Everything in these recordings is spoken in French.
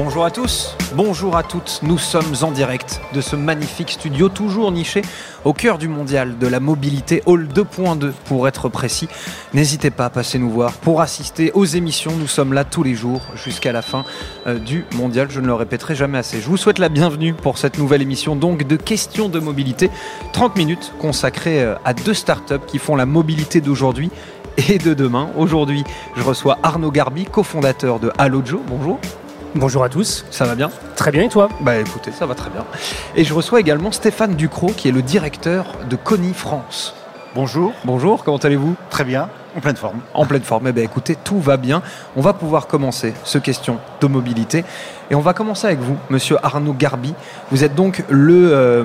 Bonjour à tous, bonjour à toutes, nous sommes en direct de ce magnifique studio toujours niché au cœur du mondial de la mobilité Hall 2.2 pour être précis. N'hésitez pas à passer nous voir pour assister aux émissions, nous sommes là tous les jours jusqu'à la fin euh, du mondial, je ne le répéterai jamais assez. Je vous souhaite la bienvenue pour cette nouvelle émission donc de questions de mobilité, 30 minutes consacrées euh, à deux startups qui font la mobilité d'aujourd'hui et de demain. Aujourd'hui, je reçois Arnaud Garbi, cofondateur de Allojo. Bonjour. Bonjour à tous. Ça va bien Très bien et toi? Bah écoutez, ça va très bien. Et je reçois également Stéphane Ducrot qui est le directeur de Conny France. Bonjour. Bonjour, comment allez-vous? Très bien, en pleine forme. En pleine forme. Eh bien écoutez, tout va bien. On va pouvoir commencer ce question de mobilité. Et on va commencer avec vous, monsieur Arnaud Garbi. Vous êtes donc le euh,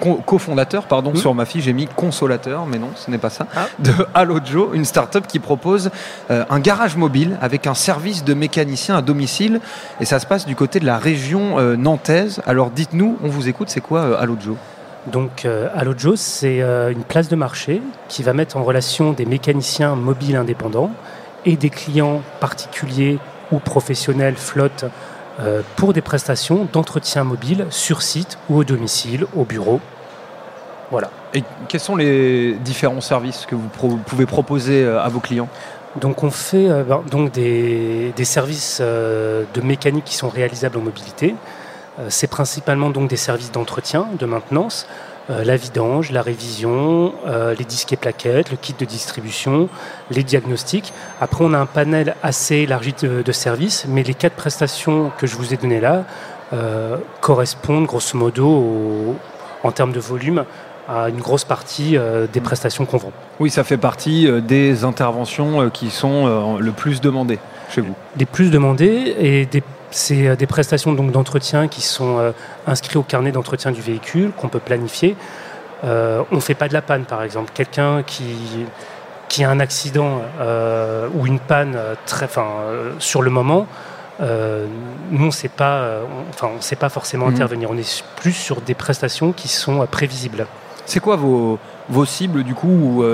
co- cofondateur, pardon, sur ma fiche, j'ai mis consolateur, mais non, ce n'est pas ça, Ah. de Allojo, une start-up qui propose euh, un garage mobile avec un service de mécanicien à domicile. Et ça se passe du côté de la région euh, nantaise. Alors dites-nous, on vous écoute, c'est quoi Allojo Donc euh, Allojo, c'est euh, une place de marché qui va mettre en relation des mécaniciens mobiles indépendants et des clients particuliers ou professionnels flotte euh, pour des prestations d'entretien mobile sur site ou au domicile, au bureau. Voilà. Et quels sont les différents services que vous pro- pouvez proposer euh, à vos clients? Donc on fait euh, ben, donc des, des services euh, de mécanique qui sont réalisables en mobilité. Euh, c'est principalement donc des services d'entretien, de maintenance, euh, la vidange, la révision, euh, les disques et plaquettes, le kit de distribution, les diagnostics. Après on a un panel assez élargi de, de services, mais les quatre prestations que je vous ai données là euh, correspondent grosso modo au- en termes de volume à une grosse partie euh, des prestations qu'on vend. Oui, ça fait partie euh, des interventions qui sont le plus demandées chez vous. les plus demandés et des, c'est euh, des prestations donc d'entretien qui sont euh, inscrites au carnet d'entretien du véhicule qu'on peut planifier. Euh, on ne fait pas de la panne par exemple. Quelqu'un qui, qui a un accident euh, ou une panne très, euh, sur le moment, nous on ne sait pas, on- on sait pas forcément Mhm. intervenir. On est plus sur des prestations qui sont prévisibles. C'est quoi vos, vos cibles du coup ou,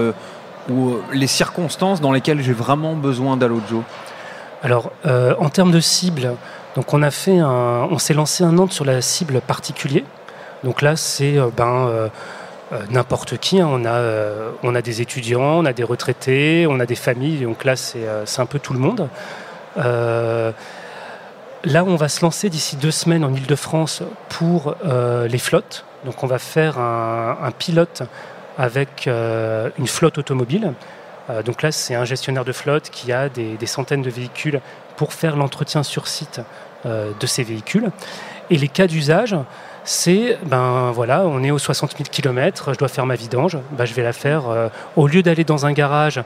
ou, les circonstances dans lesquelles j'ai vraiment besoin d'Allojo Alors, euh, en termes de cible, donc on a fait un, on s'est lancé un an sur la cible particulier. Donc là, c'est euh, ben euh, euh, n'importe qui. hein. On a, des étudiants, on a des retraités, on a des familles. Donc là, c'est un peu tout le monde. Là, on va se lancer d'ici deux semaines en Ile-de-France pour les flottes. Donc on va faire un, pilote avec une flotte automobile. Euh, donc là, c'est un gestionnaire de flotte qui a des, centaines de véhicules pour faire l'entretien sur site euh, de ces véhicules. Et les cas d'usage, c'est, ben voilà, on est aux 60 000 km, je dois faire ma vidange, ben, je vais la faire, euh, au lieu d'aller dans un garage,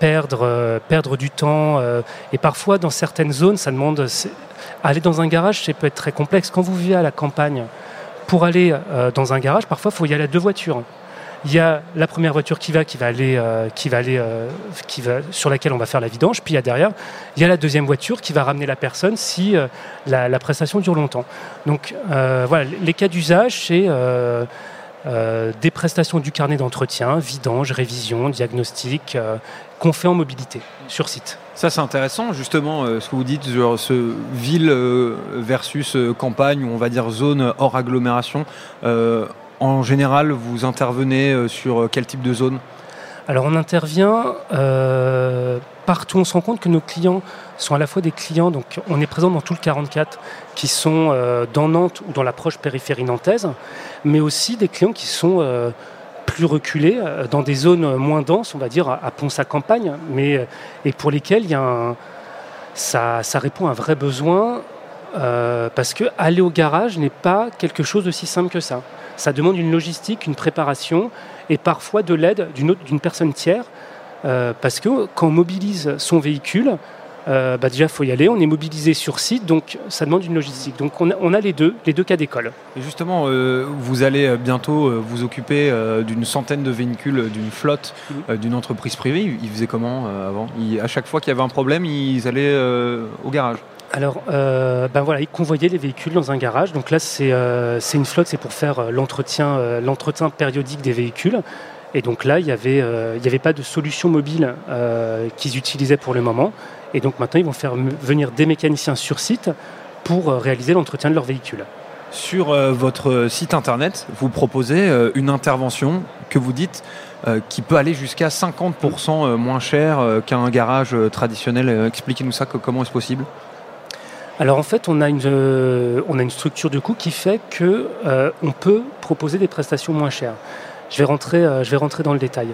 perdre, perdre du temps, et parfois dans certaines zones, ça demande, aller dans un garage, ça peut être très complexe. Quand vous vivez à la campagne, pour aller dans un garage, parfois, il faut y aller à deux voitures. Il y a la première voiture qui va, qui va aller, euh, euh, sur laquelle on va faire la vidange. Puis il y a derrière, il y a la deuxième voiture qui va ramener la personne si euh, la, prestation dure longtemps. Donc voilà, les cas d'usage, c'est des prestations du carnet d'entretien, vidange, révision, diagnostic, qu'on fait en mobilité sur site. Ça c'est intéressant justement ce que vous dites sur ce ville versus campagne ou on va dire zone hors agglomération. En général, vous intervenez euh, sur euh, quel type de zone? Alors on intervient euh, partout. On se rend compte que nos clients sont à la fois des clients, donc on est présent dans tout le 44, qui sont dans Nantes ou dans la proche périphérie nantaise, mais aussi des clients qui sont plus reculés, dans des zones moins denses, on va dire à, à Pont-sa-Campagne, mais et pour lesquels il y a un- ça, ça répond à un vrai besoin. Euh, parce que aller au garage n'est pas quelque chose d'aussi simple que ça. Ça demande une logistique, une préparation et parfois de l'aide d'une personne tiers. euh, parce que quand on mobilise son véhicule, euh, bah déjà il faut y aller, on est mobilisé sur site, donc ça demande une logistique. Donc on a, on a les deux, les deux cas d'école. Et justement, euh, vous allez bientôt vous occuper euh, d'une centaine de véhicules, d'une flotte, d'une entreprise privée. Ils faisaient comment avant? Ils- À chaque fois qu'il y avait un problème, ils allaient au garage. Alors, euh, ben voilà, ils convoyaient les véhicules dans un garage. Donc là, c'est euh, une flotte, c'est pour faire euh, l'entretien périodique des véhicules. Et donc là, il n'y avait, avait pas de solution mobile qu'ils utilisaient pour le moment. Et donc maintenant, ils vont faire venir des mécaniciens sur site pour réaliser l'entretien de leur véhicule. Sur votre site internet, vous proposez une intervention que vous dites qui peut aller jusqu'à 50% euh, moins cher qu'un garage traditionnel. Expliquez-nous ça, comment est-ce possible? Alors en fait, on a une, euh, structure de coût qui fait que euh, on peut proposer des prestations moins chères. Je vais rentrer, euh, dans le détail.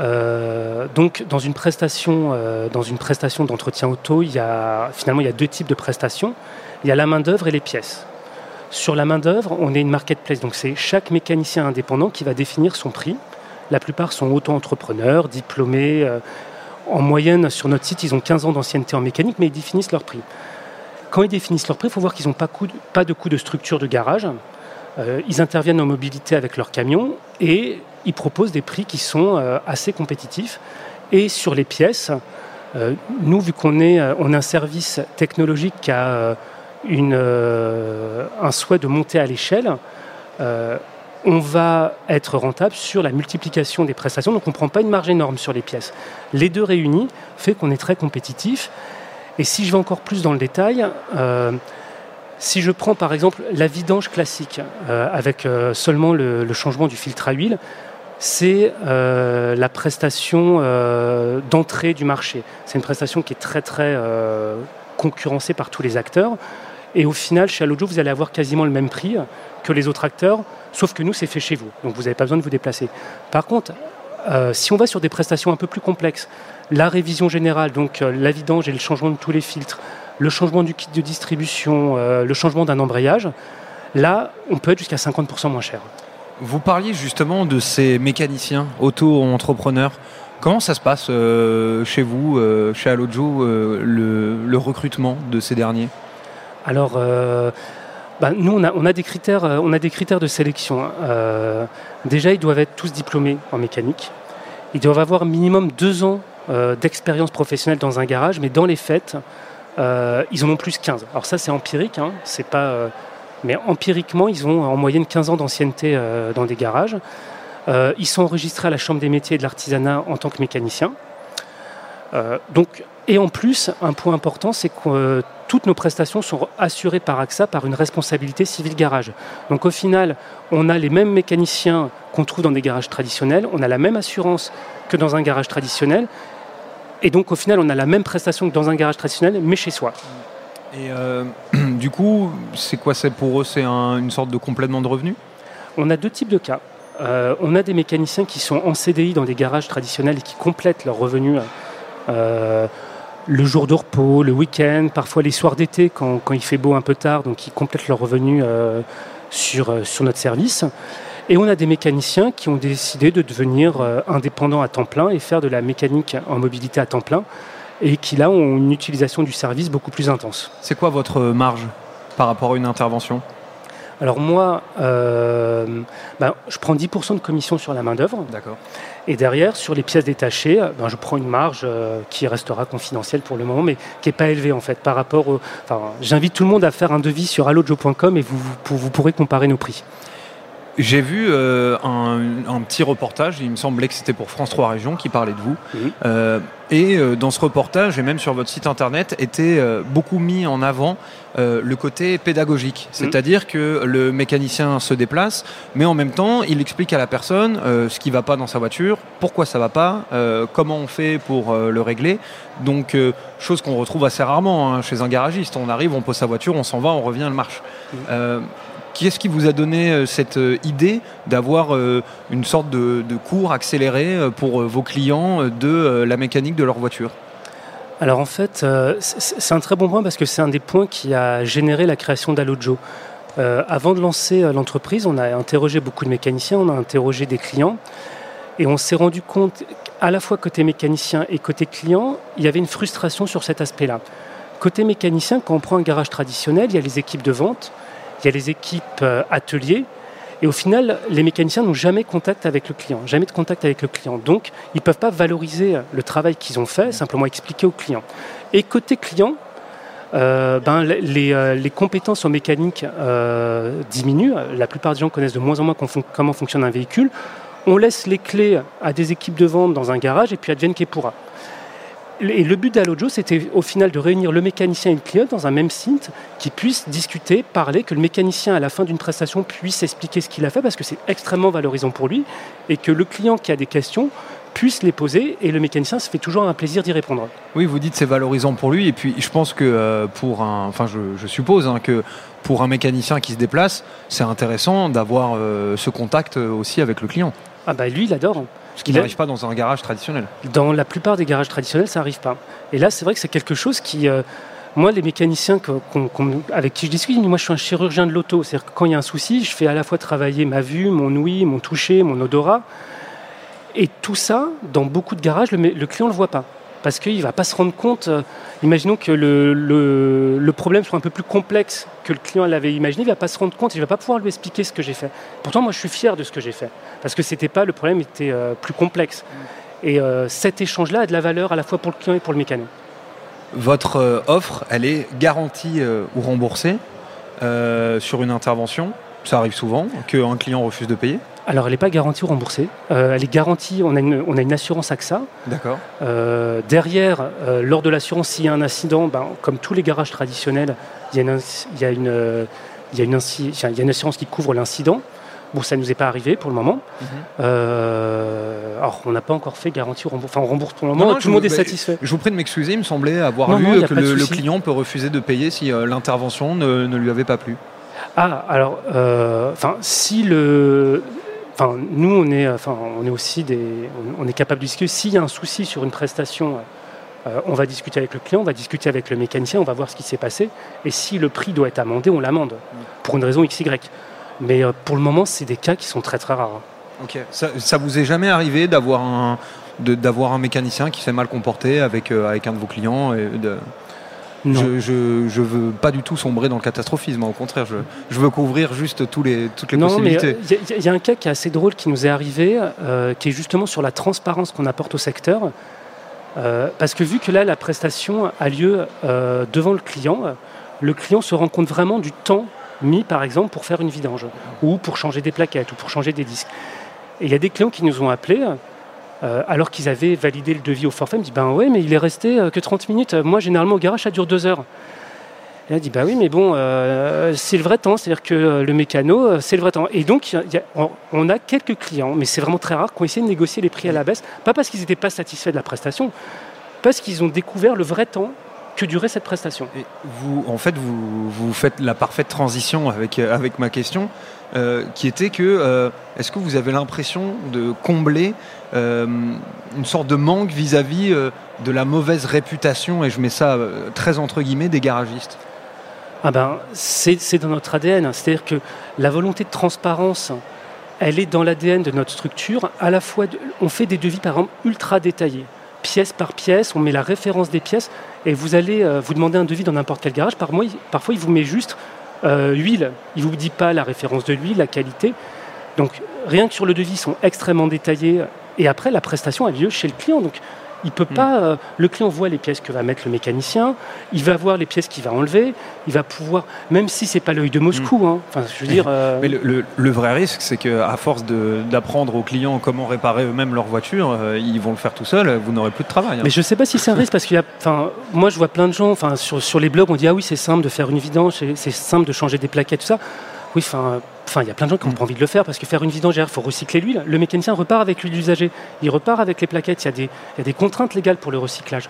Euh, donc dans une prestation, dans une prestation d'entretien auto, il y a finalement il y a deux types de prestations. Il y a la main d'œuvre et les pièces. Sur la main d'œuvre, on est une marketplace, donc c'est chaque mécanicien indépendant qui va définir son prix. La plupart sont auto-entrepreneurs, diplômés. en moyenne, sur notre site, ils ont 15 ans d'ancienneté en mécanique, mais ils définissent leur prix. Quand ils définissent leur prix, il faut voir qu'ils n'ont pas, de coût de structure de garage. Euh, ils interviennent en mobilité avec leur camion et ils proposent des prix qui sont euh, assez compétitifs. Et sur les pièces, euh, nous, vu qu'on est, on est un service technologique qui a un souhait de monter à l'échelle, on va être rentable sur la multiplication des prestations. Donc on ne prend pas une marge énorme sur les pièces. Les deux réunis fait qu'on est très compétitif. Et si je vais encore plus dans le détail, euh, si je prends par exemple la vidange classique euh, avec euh, seulement le, changement du filtre à huile, c'est la prestation d'entrée du marché. C'est une prestation qui est très très concurrencée par tous les acteurs. Et au final, chez Allojo, vous allez avoir quasiment le même prix que les autres acteurs, sauf que nous, c'est fait chez vous. Donc vous n'avez pas besoin de vous déplacer. Par contre, euh, si on va sur des prestations un peu plus complexes, la révision générale, donc euh, la vidange et le changement de tous les filtres, le changement du kit de distribution, euh, le changement d'un embrayage, là, on peut être jusqu'à 50% moins cher. Vous parliez justement de ces mécaniciens auto-entrepreneurs. Comment ça se passe chez vous, chez Allojo, euh, le, le recrutement de ces derniers? Alors, bah, nous, on a, des critères, euh, on a des critères de sélection. hein. Euh, déjà, ils doivent être tous diplômés en mécanique. Ils doivent avoir minimum deux ans euh, d'expérience professionnelle dans un garage, mais dans les euh, ils en ont plus 15. Alors ça, c'est empirique, hein, c'est pas, mais empiriquement, ils ont en moyenne 15 ans d'ancienneté dans des garages. Ils sont enregistrés à la Chambre des métiers et de l'artisanat en tant que mécaniciens. Donc, et en plus, un point important, c'est que toutes nos prestations sont assurées par AXA par une responsabilité civile garage. Donc au final, on a les mêmes mécaniciens qu'on trouve dans des garages traditionnels, on a la même assurance que dans un garage traditionnel, et donc au final, on a la même prestation que dans un garage traditionnel, mais chez soi. Et euh, du coup, c'est quoi c'est pour eux C'est un- une sorte de complément de revenus On a deux types de cas. Euh, on a des mécaniciens qui sont en CDI dans des garages traditionnels et qui complètent leurs revenus euh, le jour de repos, le week-end, parfois les soirs d'été quand, il fait beau un peu tard, donc ils complètent leurs revenus euh, sur, euh, sur notre service. Et on a des mécaniciens qui ont décidé de devenir euh, indépendants à temps plein et faire de la mécanique en mobilité à temps plein et qui là ont une utilisation du service beaucoup plus intense. C'est quoi votre marge par rapport à une intervention? Alors moi, euh, ben, je prends 10% de commission sur la main-d'œuvre. D'accord. Et derrière, sur les pièces détachées, ben, je prends une marge euh, qui restera confidentielle pour le moment, mais qui n'est pas élevée en fait par rapport au. Enfin, j'invite tout le monde à faire un devis sur allojo.com et vous, vous, vous pourrez comparer nos prix. J'ai vu euh, un, un petit reportage, il me semblait que c'était pour France 3 Régions qui parlait de vous. Euh, et euh, dans ce reportage, et même sur votre site internet, était euh, beaucoup mis en avant euh, le côté pédagogique. C'est-à-dire que le mécanicien se déplace, mais en même temps, il explique à la personne euh, ce qui va pas dans sa voiture, pourquoi ça va pas, euh, comment on fait pour euh, le régler. Donc, euh, chose qu'on retrouve assez rarement hein, chez un garagiste. On arrive, on pose sa voiture, on s'en va, on revient, elle marche. Mhm. Euh, qui est-ce qui vous a donné euh, cette euh, idée d'avoir euh, une sorte de, cours accéléré pour vos clients de la mécanique de leur voiture? Alors en fait, c'est un très bon point parce que c'est un des points qui a généré la création d'Allojo. Euh, avant de lancer l'entreprise, on a interrogé beaucoup de mécaniciens, on a interrogé des clients et on s'est rendu compte à la fois côté mécanicien et côté client, il y avait une frustration sur cet aspect-là. Côté mécanicien, quand on prend un garage traditionnel, il y a les équipes de vente, il y a les équipes euh, ateliers et au final, les mécaniciens n'ont jamais contact avec le client, jamais de contact avec le client. Donc, ils ne peuvent pas valoriser le travail qu'ils ont fait, simplement expliquer au client. Et côté client, euh, ben, les, euh, compétences en mécanique euh, diminuent. La plupart des gens connaissent de moins en moins comment fonctionne un véhicule. On laisse les clés à des équipes de vente dans un garage et puis advienne qui pourra. Et le but d'Alojo, c'était au final de réunir le mécanicien et le client dans un même site qui puissent discuter, parler, que le mécanicien à la fin d'une prestation puisse expliquer ce qu'il a fait parce que c'est extrêmement valorisant pour lui et que le client qui a des questions puisse les poser et le mécanicien se fait toujours un plaisir d'y répondre. Oui, vous dites c'est valorisant pour lui et puis je pense que euh, pour un, enfin je, suppose hein, que pour un mécanicien qui se déplace, c'est intéressant d'avoir euh, ce contact aussi avec le client. Ah bah lui il adore. Ce qui n'arrive pas dans un garage traditionnel. Dans la plupart des garages traditionnels, ça n'arrive pas. Et là, c'est vrai que c'est quelque chose qui, euh, moi, les mécaniciens avec qui je discute, moi, je suis un chirurgien de l'auto. C'est-à-dire que quand il y a un souci, je fais à la fois travailler ma vue, mon ouïe, mon toucher, mon odorat. Et tout ça, dans beaucoup de garages, le, le client ne le voit pas. Parce qu'il ne va pas se rendre compte. Euh, imaginons que le, problème soit un peu plus complexe que le client l'avait imaginé, il ne va pas se rendre compte, il ne va pas pouvoir lui expliquer ce que j'ai fait. Pourtant, moi, je suis fier de ce que j'ai fait. Parce que c'était pas, le problème était euh, plus complexe. Et euh, cet échange-là a de la valeur à la fois pour le client et pour le mécano. Votre offre, elle est garantie ou remboursée sur une intervention. Ça arrive souvent qu'un client refuse de payer alors, elle n'est pas garantie ou remboursée. Euh, elle est garantie, on a une, on a une assurance AXA. D'accord. Euh, derrière, euh, lors de l'assurance, s'il y a un incident, ben, comme tous les garages traditionnels, il y a une, il y a une, il y a une, il y a une assurance qui couvre l'incident. Bon, ça ne nous est pas arrivé pour le moment. Mhm. alors, on n'a pas encore fait garantie ou remboursée. Enfin, on rembourse pour le moment. tout le monde est satisfait. Je vous prie de m'excuser. Il me semblait avoir lu que le, client peut refuser de payer si l'intervention ne, ne, lui avait pas plu. Ah, alors, enfin, si le Enfin, nous, on est, enfin, on est aussi des, on est capable de discuter. S'il y a un souci sur une prestation, euh, on va discuter avec le client, on va discuter avec le mécanicien, on va voir ce qui s'est passé. Et si le prix doit être amendé, on l'amende pour une raison XY. Mais euh, pour le moment, c'est des cas qui sont très très rares. Ok. Ça, ça vous est jamais arrivé d'avoir un, mécanicien qui s'est mal comporté avec, euh, un de vos clients. Je, ne veux pas du tout sombrer dans le catastrophisme. Au contraire, je, veux couvrir juste tous les, toutes les possibilités. Il y, a un cas qui est assez drôle qui nous est arrivé, euh, qui est justement sur la transparence qu'on apporte au secteur. Euh, parce que vu que là, la prestation a lieu euh, devant le client, le client se rend compte vraiment du temps mis, par exemple, pour faire une vidange, ou pour changer des plaquettes, ou pour changer des disques. Et il y a des clients qui nous ont appelés euh, alors qu'ils avaient validé le devis au forfait, il me dit ben ouais, mais il est resté euh, que 30 minutes. Moi, généralement, au garage, ça dure deux heures. Et a dit bah oui, mais bon, euh, c'est le vrai temps, c'est-à-dire que le mécano, c'est le vrai temps. Et donc, on a quelques clients, mais c'est vraiment très rare, qui ont essayé de négocier les prix à la baisse, pas parce qu'ils n'étaient pas satisfaits de la prestation, parce qu'ils ont découvert le vrai temps que durait cette prestation. Et vous, en fait, vous, vous faites la parfaite transition avec, avec ma question. Euh, qui était que euh, est-ce que vous avez l'impression de combler euh, une sorte de manque vis-à-vis de la mauvaise réputation, et je mets ça très entre guillemets, des garagistes? Ah ben, c'est dans notre ADN, c'est-à-dire que la volonté de transparence, elle est dans l'ADN de notre structure. À la fois, on fait des devis par exemple ultra détaillés, pièce par pièce, on met la référence des pièces, et vous allez vous demander un devis dans n'importe quel garage. Parfois, il vous met juste euh, huile, il ne vous dit pas la référence de l'huile, la qualité. Donc rien que sur le devis, ils sont extrêmement détaillés. Et après, la prestation a lieu chez le client. Il peut hmm. pas. Euh, le client voit les pièces que va mettre le mécanicien, il va voir les pièces qu'il va enlever, il va pouvoir, même si c'est pas l'œil de Moscou. Hmm. Hein, enfin, je veux dire. Euh, Mais le, vrai risque, c'est qu'à force d'apprendre aux clients comment réparer eux-mêmes leur voiture, ils vont le faire tout seuls. Vous n'aurez plus de travail. Hein. Mais je sais pas si c'est un risque parce qu'il y a. Enfin, moi, je vois plein de gens. Enfin, sur, sur les blogs, on dit ah oui, c'est simple de faire une vidange, c'est simple de changer des plaquettes, tout ça. Oui, enfin, Enfin, il y a plein de gens qui n'ont mm. pas envie de le faire parce que faire une vidangère, il faut recycler l'huile. Le mécanicien repart avec l'huile usagée, il repart avec les plaquettes. Il y, a des, il y a des contraintes légales pour le recyclage.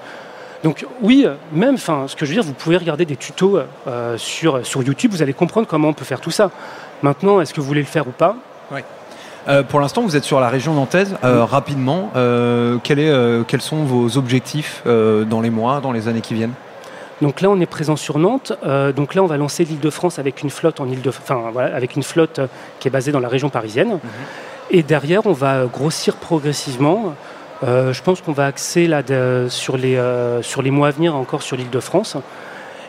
Donc oui, même, enfin, ce que je veux dire, vous pouvez regarder des tutos euh, sur, sur YouTube, vous allez comprendre comment on peut faire tout ça. Maintenant, est-ce que vous voulez le faire ou pas? Oui. Euh, pour l'instant, vous êtes sur la région nantaise. Euh, mm. Rapidement, quel est, quels sont vos objectifs dans les mois, dans les années qui viennent? Donc là, on est présent sur Nantes. Euh, donc là, on va lancer l'Île-de-France avec une flotte en de enfin, avec une flotte euh, qui est basée dans la région parisienne. Mhm. Et derrière, on va grossir progressivement. Euh, je pense qu'on va axer là, sur, les, sur les mois à venir encore sur l'Île-de-France.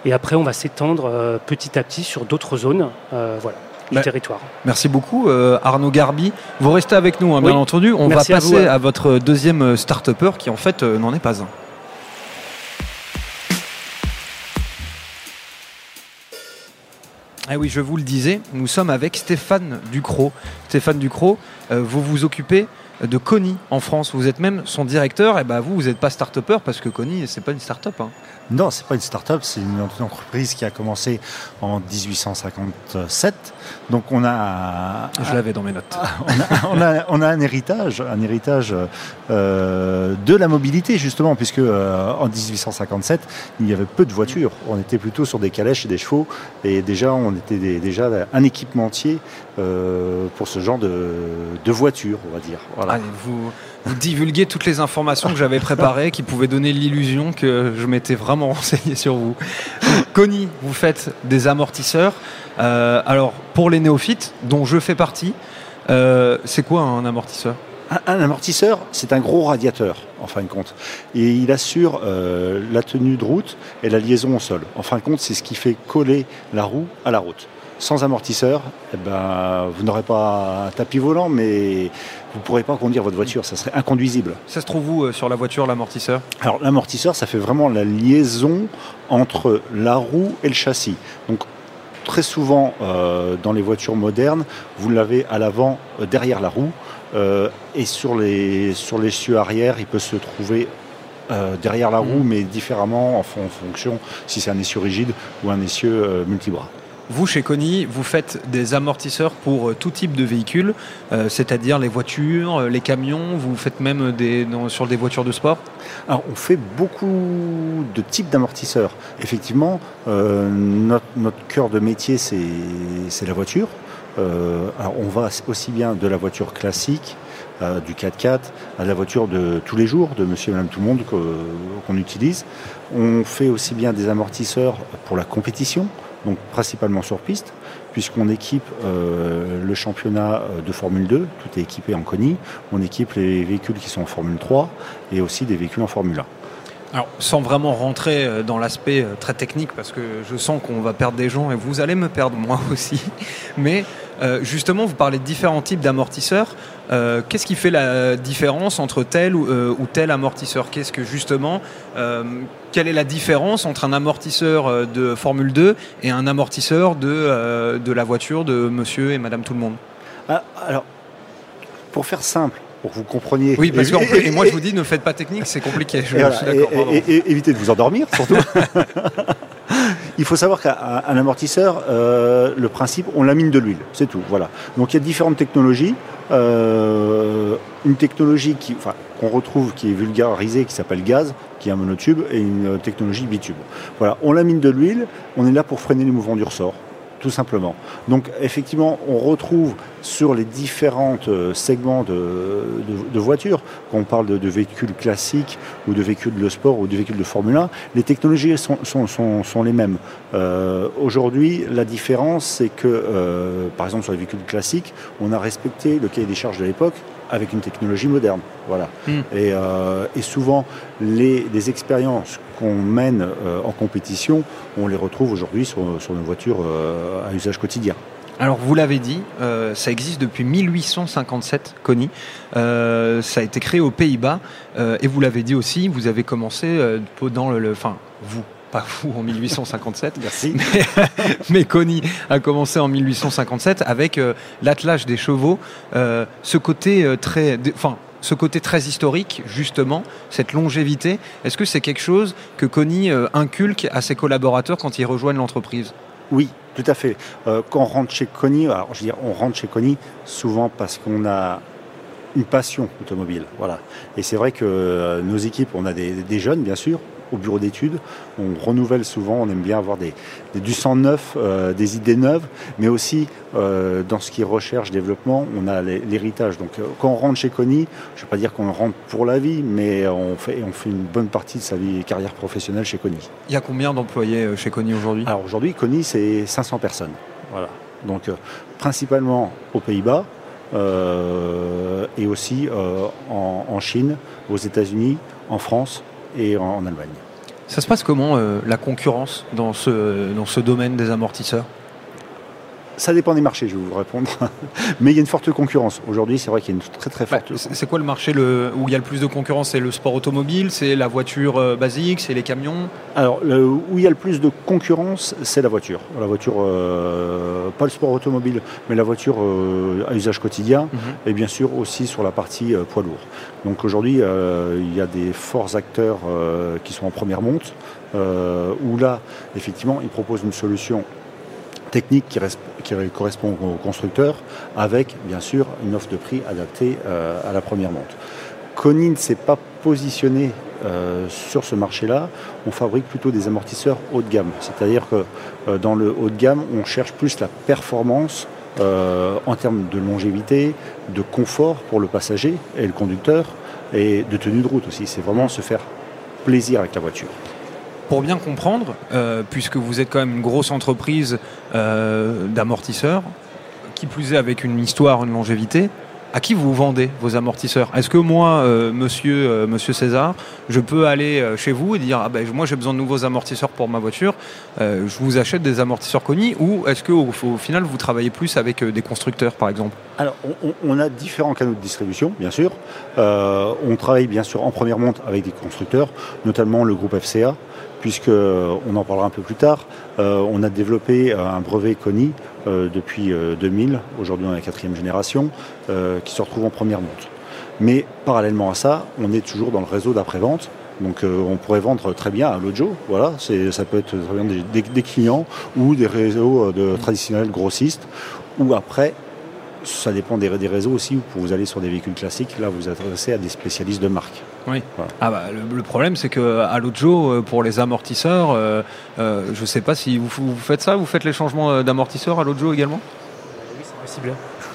Et après, on va s'étendre petit à petit sur d'autres zones. voilà du bah, territoire. Merci beaucoup Arnaud Garbi. Vous restez avec nous, hein, bien entendu. On va passer à, à votre deuxième start-upper qui en fait n'en est pas un. Ah oui, je vous le disais, nous sommes avec Stéphane Ducrot. Stéphane Ducrot, euh, vous vous occupez de Conny en France. Vous êtes même son directeur. Et bah vous, vous n'êtes pas start-upper parce que Conny, c'est pas une start-up. hein. Non, c'est pas une start-up, c'est une entreprise qui a commencé en 1857. Donc on a, Je l'avais dans mes notes. on a, on a- on a un héritage, un héritage euh, de la mobilité justement, puisque euh, en 1857 il y avait peu de voitures. On était plutôt sur des calèches et des chevaux, et déjà on était des- déjà un équipementier euh, pour ce genre de, de voitures, on va dire. Voilà. Allez, vous, vous divulguez toutes les informations que j'avais préparées qui pouvaient donner l'illusion que je m'étais vraiment renseigné sur vous. Conny, vous faites des amortisseurs. Euh, alors, pour les néophytes, dont je fais partie, euh, c'est quoi un amortisseur? Un, un amortisseur, c'est un gros radiateur, en fin de compte. Et il assure euh, la tenue de route et la liaison au sol. En fin de compte, c'est ce qui fait coller la roue à la route. Sans amortisseur, eh ben, vous n'aurez pas un tapis volant, mais vous ne pourrez pas conduire votre voiture, ça serait inconduisible. Ça se trouve où euh, sur la voiture, l'amortisseur? Alors l'amortisseur, ça fait vraiment la liaison entre la roue et le châssis. Donc très souvent euh, dans les voitures modernes, vous l'avez à l'avant, euh, derrière la roue, et sur les sur les cieux arrière, il peut se trouver euh, derrière la roue, mais différemment en, fon- en fonction si c'est un essieu rigide ou un essieu euh, multibras. Vous, chez Conny, vous faites des amortisseurs pour euh, tout type de véhicules, euh, c'est-à-dire les voitures, euh, les camions, vous faites même des, sur des voitures de sport? Alors, on fait beaucoup de types d'amortisseurs. Effectivement, notre, cœur de métier, c'est la voiture. On va aussi bien de la voiture classique, euh, du 4x4, à la voiture de tous les jours, de monsieur et madame tout le monde qu'on utilise. On fait aussi bien des amortisseurs pour la compétition, donc principalement sur piste, puisqu'on équipe euh, le championnat de Formule 2, tout est équipé en CONI. On équipe les véhicules qui sont en Formule 3 et aussi des véhicules en Formule 1. Alors, sans vraiment rentrer euh, dans l'aspect euh, très technique, parce que je sens qu'on va perdre des gens et vous allez me perdre moi aussi. Mais euh, justement, vous parlez de différents types d'amortisseurs. Euh, Qu'est-ce qui fait la différence entre tel ou, euh, ou tel amortisseur Qu'est-ce que justement, euh, quelle est la différence entre un amortisseur euh, de Formule 2 et un amortisseur de, euh, de la voiture de Monsieur et Madame Tout le Monde? Ah, alors, pour faire simple, pour que vous compreniez. Oui, parce et- qu'en plus, et moi et- je vous dis, ne faites pas technique, c'est compliqué. Je, et suis et- et- et- évitez de vous endormir, surtout. Il faut savoir qu'un un amortisseur, euh, le principe, on lamine de l'huile, c'est tout. Voilà. Donc il y a différentes technologies. Euh, une technologie qu'on retrouve, qui est vulgarisée, qui s'appelle gaz, qui est un monotube, et une euh, technologie bitube. Voilà. On lamine de l'huile. On est là pour freiner les mouvements du ressort, tout simplement. Donc effectivement, on retrouve sur les différents euh, segments de, de- de voitures, quand on parle de, véhicules classiques ou de véhicules de sport ou de véhicules de Formule 1, les technologies sont, sont- sont- sont les mêmes. Euh, Aujourd'hui, la différence, c'est que, euh, par exemple, sur les véhicules classiques, on a respecté le cahier des charges de l'époque avec une technologie moderne. Voilà. Hmm. Et, euh, et souvent, les, les expériences qu'on mène euh, en compétition, on les retrouve aujourd'hui sur, sur nos voitures euh, à usage quotidien. Alors vous l'avez dit, euh, ça existe depuis 1857, Conny. Euh, ça a été créé aux Pays-Bas euh, et vous l'avez dit aussi, vous avez commencé dans le, le- enfin vous, pas vous en 1857, Merci. mais Conny a commencé en 1857 avec euh, l'attelage des chevaux. Euh, ce côté euh, très, enfin ce côté très historique justement, cette longévité. Est-ce que c'est quelque chose que Conny euh, inculque à ses collaborateurs quand ils rejoignent l'entreprise? Oui, tout à fait. Quand on rentre chez Conny, alors je veux dire, on rentre chez Conny souvent parce qu'on a une passion automobile. Voilà. Et c'est vrai que nos équipes, on a des, des jeunes, bien sûr, au bureau d'études. On renouvelle souvent, on aime bien avoir des, des- du sang neuf, euh, des idées neuves, mais aussi euh, dans ce qui est recherche, développement, on a l'hé- l'héritage. Donc euh, quand on rentre chez Conny, je ne vais pas dire qu'on rentre pour la vie, mais on fait, on fait une bonne partie de sa vie carrière professionnelle chez Conny. Il y a combien d'employés chez Conny aujourd'hui? Alors aujourd'hui, Conny, c'est 500 personnes. Voilà. Donc principalement aux Pays-Bas euh, et aussi euh, en, en Chine, aux États-Unis, en France et en, Allemagne. Ça se passe comment euh, la concurrence dans ce, dans ce domaine des amortisseurs? Ça dépend des marchés, je vais vous répondre. Mais il y a une forte concurrence. Aujourd'hui, c'est vrai qu'il y a une très très Bah, forte. c'est c'est quoi le marché le, où il y a le plus de concurrence? C'est le sport automobile, c'est la voiture euh, basique, c'est les camions? Alors, le- où il y a le plus de concurrence, c'est la voiture. La voiture, euh, pas le sport automobile, mais la voiture euh, à usage quotidien, et bien sûr aussi sur la partie poids lourd. Donc aujourd'hui, il y a des forts acteurs qui sont en première monte, où là, effectivement, ils proposent une solution technique qui, res- qui correspond au constructeur, avec bien sûr une offre de prix adaptée euh, à la première monte. Connie ne s'est pas positionné euh, sur ce marché-là. On fabrique plutôt des amortisseurs haut de gamme. C'est-à-dire que euh, dans le haut de gamme, on cherche plus la performance en termes de longévité, de confort pour le passager et le conducteur, et de tenue de route aussi. C'est vraiment se faire plaisir avec la voiture. Pour bien comprendre, euh, puisque vous êtes quand même une grosse entreprise euh, d'amortisseurs, qui plus est avec une histoire, une longévité, à qui vous vendez vos amortisseurs? Est-ce que moi, euh, monsieur, euh, monsieur César, je peux aller chez vous et dire ah ben, moi j'ai besoin de nouveaux amortisseurs pour ma voiture, je vous achète des amortisseurs connus ou est-ce que au, au final vous travaillez plus avec des constructeurs par exemple? Alors, on, on- a différents canaux de distribution, bien sûr. On travaille bien sûr en première monte avec des constructeurs, notamment le groupe FCA, puisque euh, on en parlera un peu plus tard. Euh, on a développé euh, un brevet CONI depuis euh, 2000. Aujourd'hui, on est la quatrième génération qui se retrouve en première monte. Mais parallèlement à ça, on est toujours dans le réseau d'après-vente. Donc on pourrait vendre très bien à Lojo, voilà, ça peut être des, clients ou des réseaux de traditionnels grossistes, ou après ça dépend des, des réseaux aussi. Pour vous aller sur des véhicules classiques, là, vous vous adressez à des spécialistes de marque. Ah bah, le, le problème c'est que à Lojo euh, pour les amortisseurs, euh, euh, je sais pas si vous, vous faites ça, vous faites les changements d'amortisseurs à Lojo également? Oui, c'est possible.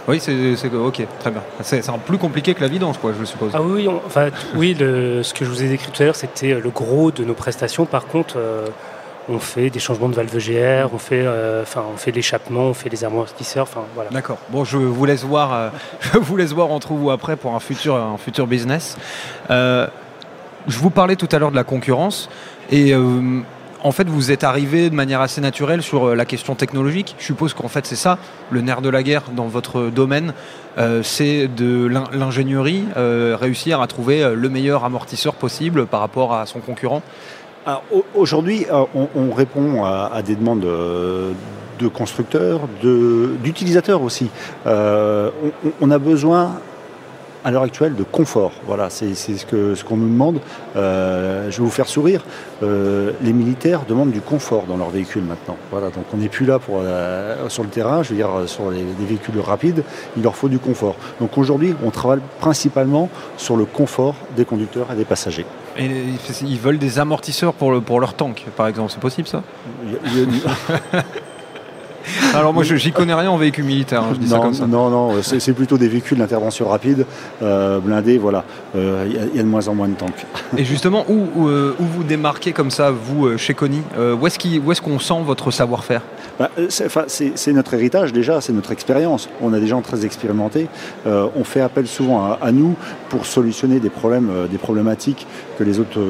Oui, c'est c'est- ok, très bien. C'est c'est un plus compliqué que la vidange, quoi, je suppose. Ah oui, on- enfin, oui le- ce que je vous ai décrit tout à l'heure, c'était le gros de nos prestations. Par contre, euh, on fait des changements de valve GR, on fait, euh, l'échappement, on fait les amortisseurs. Enfin, voilà. D'accord. Bon, je vous laisse voir. euh, je vous laisse voir entre vous après pour un futur, business. Euh, je vous parlais tout à l'heure de la concurrence et en fait, vous êtes arrivé de manière assez naturelle sur la question technologique. Je suppose qu'en fait, c'est ça le nerf de la guerre dans votre domaine. C'est de l'in- l'ingénierie, réussir à trouver le meilleur amortisseur possible par rapport à son concurrent. Au- Aujourd'hui, euh, on, on répond à, des demandes euh, de constructeurs, d'utilisateurs aussi. Euh, on, a besoin, à l'heure actuelle, de confort. Voilà, c'est ce que ce qu'on nous demande. Je vais vous faire sourire. Les militaires demandent du confort dans leurs véhicules maintenant. Voilà, donc on n'est plus là pour sur le terrain. Je veux dire, sur les, les véhicules rapides, il leur faut du confort. Donc aujourd'hui, on travaille principalement sur le confort des conducteurs et des passagers. Et ils veulent des amortisseurs pour, le, pour leur tank, par exemple. C'est possible ça? Alors moi, je- j'y connais rien en véhicule militaire. hein, je dis ça non, comme ça. non, non, c'est plutôt des véhicules d'intervention rapide, euh, blindés, voilà. Euh, Il y, a- il y a de moins en moins de tanks. Et justement, où, où, euh, où vous démarquez comme ça, vous, chez Euh, Où est-ce qu'on sent votre savoir-faire? Bah, c'est notre héritage déjà, c'est notre expérience. On a des gens très expérimentés. On fait appel souvent à, à nous pour solutionner des problèmes, des problématiques que les autres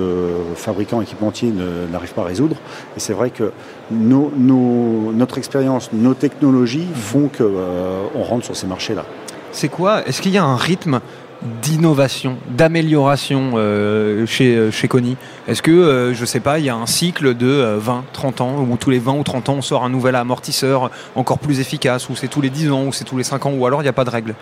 fabricants équipementiers n'arrivent pas à résoudre. Et c'est vrai que nos- nos- notre expérience, nos technologies font qu'on rentre sur ces marchés-là. C'est quoi Est-ce qu'il y a un rythme d'innovation, d'amélioration euh, chez, euh, chez Connie Est-ce que, euh, je sais pas, il y a un cycle de euh, 20, 30 ans, où tous les 20 ou 30 ans, on sort un nouvel amortisseur encore plus efficace, ou c'est tous les 10 ans, ou c'est tous les 5 ans, ou alors il n'y a pas de règle?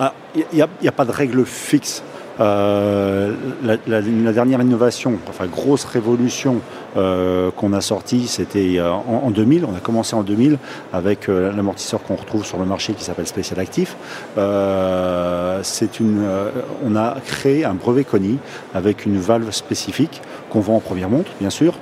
Ah, Il n'y a, il y a pas de règle fixe. Euh, la, la- la dernière innovation, enfin grosse révolution euh, qu'on a sortie, c'était euh, en, en 2000. On a commencé en 2000 avec euh, l'amortisseur qu'on retrouve sur le marché qui s'appelle Special. Euh, c'est une, on a créé un brevet CONI avec une valve spécifique qu'on vend en première montre, bien sûr,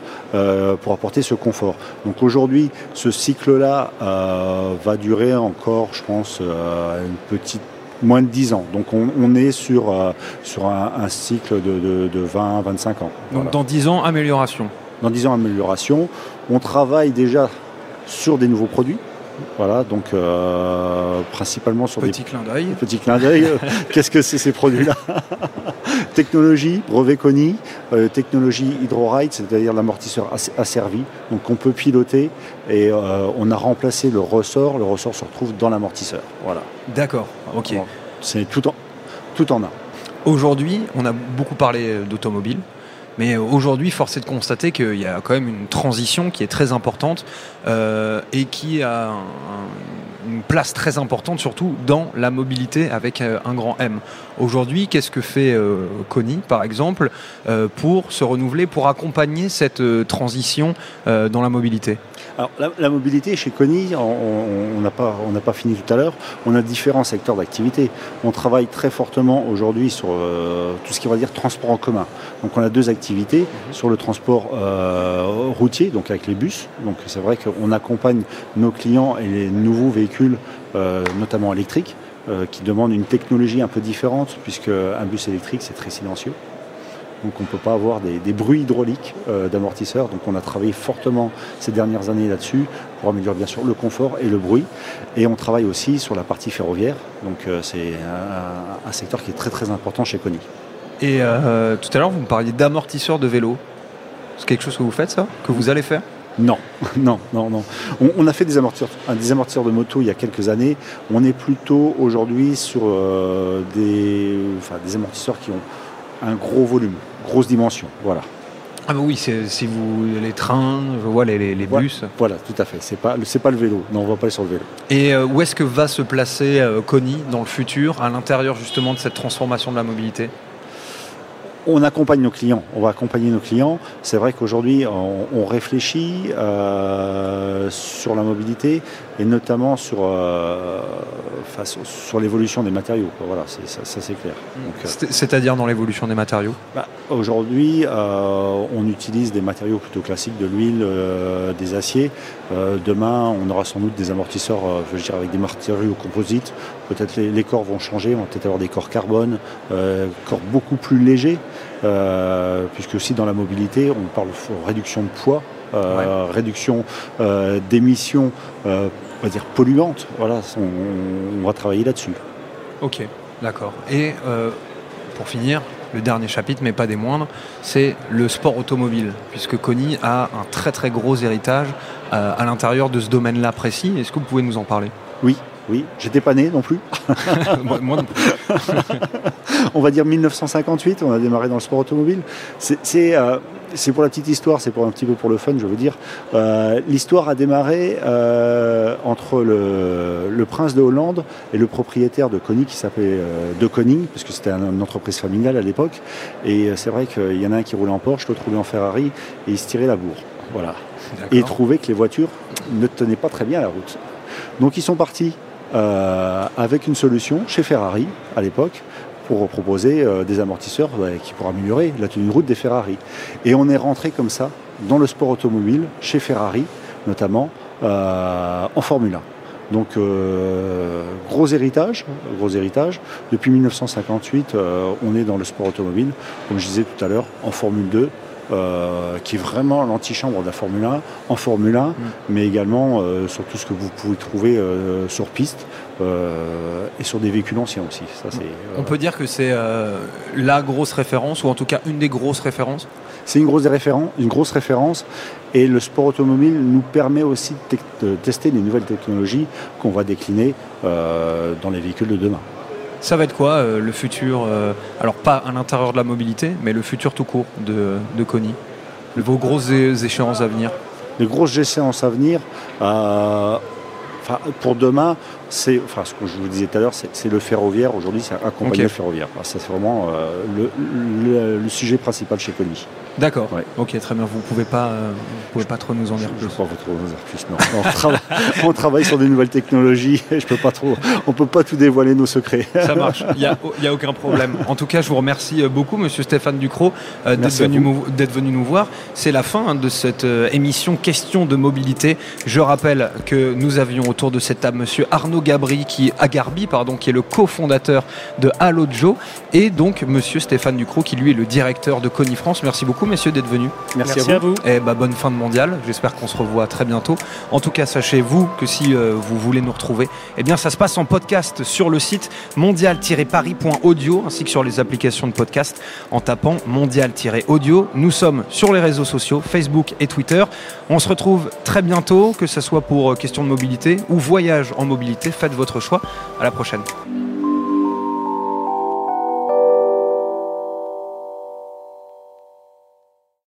pour apporter ce confort. Donc aujourd'hui, ce cycle-là va durer encore, je pense, une petite moins de 10 ans. Donc on, on est sur, euh, sur un, un cycle de, de, de 20 25 ans. Donc dans 10 ans, amélioration. Dans 10 ans, amélioration. On travaille déjà sur des nouveaux produits. Voilà, donc euh, principalement sur Petit clin d'œil. des petits clins d'œil. Qu'est-ce que c'est ces produits-là? Technologie, brevet Koni, euh, technologie HydroRide, c'est-à-dire l'amortisseur as- asservi. Donc on peut piloter et euh, on a remplacé le ressort. Le ressort se retrouve dans l'amortisseur. Voilà. D'accord, ok. C'est tout en, tout en un. Aujourd'hui, on a beaucoup parlé d'automobile, mais aujourd'hui, force est de constater qu'il y a quand même une transition qui est très importante euh, et qui a un- une place très importante, surtout dans la mobilité avec euh, un grand M. Aujourd'hui, qu'est-ce que fait euh, Conny, par exemple, euh, pour se renouveler, pour accompagner cette euh, transition euh, dans la mobilité? Alors, la, la mobilité chez Conny, on- n'a pas, on pas fini tout à l'heure. On a différents secteurs d'activité. On travaille très fortement aujourd'hui sur euh, tout ce qui va dire transport en commun. Donc, on a deux activités sur le transport euh, routier, donc avec les bus. Donc, c'est vrai qu'on accompagne nos clients et les nouveaux véhicules, euh, notamment électriques, euh, qui demandent une technologie un peu différente, puisque un bus électrique c'est très silencieux. Donc on ne peut pas avoir des, bruits hydrauliques euh, d'amortisseurs. Donc on a travaillé fortement ces dernières années là-dessus pour améliorer bien sûr le confort et le bruit. Et on travaille aussi sur la partie ferroviaire. Donc c'est un, secteur qui est très très important chez Conny. Et tout à l'heure, vous me parliez d'amortisseurs de vélo. C'est quelque chose que vous faites, ça? Que vous allez faire? Non, non, non, non. On, on a fait des amortisseurs, un- des amortisseurs de moto il y a quelques années. On est plutôt aujourd'hui sur euh, des, enfin, des amortisseurs qui ont un gros volume, grosse dimension. Voilà. Ah bah oui, c'est si vous les trains, je vois les, les- les Ouais. bus. Voilà, tout à fait. C'est pas, c'est pas le vélo. Non, on va pas aller sur le vélo. Et euh, où est-ce que va se placer euh, Conny dans le futur, à l'intérieur justement de cette transformation de la mobilité? On accompagne nos clients, on va accompagner nos clients. C'est vrai qu'aujourd'hui, on, on réfléchit euh, sur la mobilité et notamment sur, euh, enfin, sur, sur l'évolution des matériaux. Voilà, c'est- ça, ça, c'est clair. Donc, euh, C'est- C'est-à-dire dans l'évolution des matériaux? Bah, Aujourd'hui, euh, on utilise des matériaux plutôt classiques, de l'huile, euh, des aciers. Euh, demain, on aura sans doute des amortisseurs, euh, je veux dire, avec des matériaux composites. Peut-être les, les corps vont changer, on va peut-être avoir des corps carbone, euh, corps beaucoup plus légers, euh, puisque aussi dans la mobilité, on parle de réduction de poids, euh, réduction d'émissions, on va dire polluantes. Voilà, on, on va travailler là-dessus. Ok, d'accord. Et pour finir, le dernier chapitre, mais pas des moindres, c'est le sport automobile, puisque Conny a un très très gros héritage euh, à l'intérieur de ce domaine-là précis. Est-ce que vous pouvez nous en parler? Oui, oui, j'étais pas né non plus. moi, moi non plus. on va dire 1958, on a démarré dans le sport automobile. C'est euh, c'est pour la petite histoire, c'est pour un petit peu pour le fun, je veux dire. Euh, L'histoire a démarré euh, entre le, le prince de Hollande et le propriétaire de Conny qui s'appelait De Koning, parce que c'était un- une entreprise familiale à l'époque. Et c'est vrai qu'il y en a un qui roulait en Porsche, l'autre roulait en Ferrari, et il se tirait la bourre. Voilà. Et ils trouvaient que les voitures ne tenaient pas très bien la route. Donc ils sont partis euh, avec une solution chez Ferrari à l'époque pour proposer euh, des amortisseurs euh, qui pourraient améliorer la tenue de route des Ferrari. Et on est rentré comme ça dans le sport automobile chez Ferrari notamment euh, en Formule 1. Donc euh, gros héritage, gros héritage. Depuis 1958, euh, on est dans le sport automobile, comme je disais tout à l'heure, en Formule 2, euh, qui est vraiment l'antichambre de la Formule 1, en Formule 1, mais également euh, sur tout ce que vous pouvez trouver euh, sur piste euh, et sur des véhicules anciens aussi. Ça, c'est, euh, On peut dire que c'est euh, la grosse référence, ou en tout cas une des grosses références? C'est une grosse, référence, une grosse référence et le sport automobile nous permet aussi de, de tester les nouvelles technologies qu'on va décliner euh, dans les véhicules de demain. Ça va être quoi euh, le futur euh, Alors pas à l'intérieur de la mobilité, mais le futur tout court de, de Conny Vos grosses échéances à venir? Les grosses échéances à venir, euh, pour demain, c'est, enfin, ce que je vous disais tout à l'heure, c'est, le ferroviaire. Aujourd'hui, c'est accompagner Ok. le ferroviaire. C'est vraiment le, le- le sujet principal chez Conny. D'accord. Ouais. Ok, très bien. Vous pouvez pas, euh, vous pouvez pas trop nous en dire Je plus. ne peux pas vous trop en dire plus, non. On, travaille, on travaille sur des nouvelles technologies et je peux pas trop, on peut pas tout dévoiler nos secrets. Ça marche, il n'y a, il y a aucun problème. En tout cas, je vous remercie euh, beaucoup, monsieur Stéphane Ducrot, euh, d'être venu, venu nous voir. C'est la fin hein, de cette euh, émission Question de mobilité. Je rappelle que nous avions autour de cette table monsieur Arnaud Gabri qui, Agarbi, pardon, qui est le cofondateur de Allo Joe, et donc Monsieur Stéphane Ducrot qui lui est le directeur de Conifrance. France. Merci beaucoup, messieurs, d'être venus. Merci, à vous. Et bah, bonne fin de mondial. J'espère qu'on se revoit très bientôt. En tout cas, sachez-vous que si euh, vous voulez nous retrouver, eh bien, ça se passe en podcast sur le site mondial-paris.audio ainsi que sur les applications de podcast en tapant mondial-audio. Nous sommes sur les réseaux sociaux, Facebook et Twitter. On se retrouve très bientôt, que ce soit pour euh, question de mobilité ou voyage en mobilité. Faites votre choix. À la prochaine.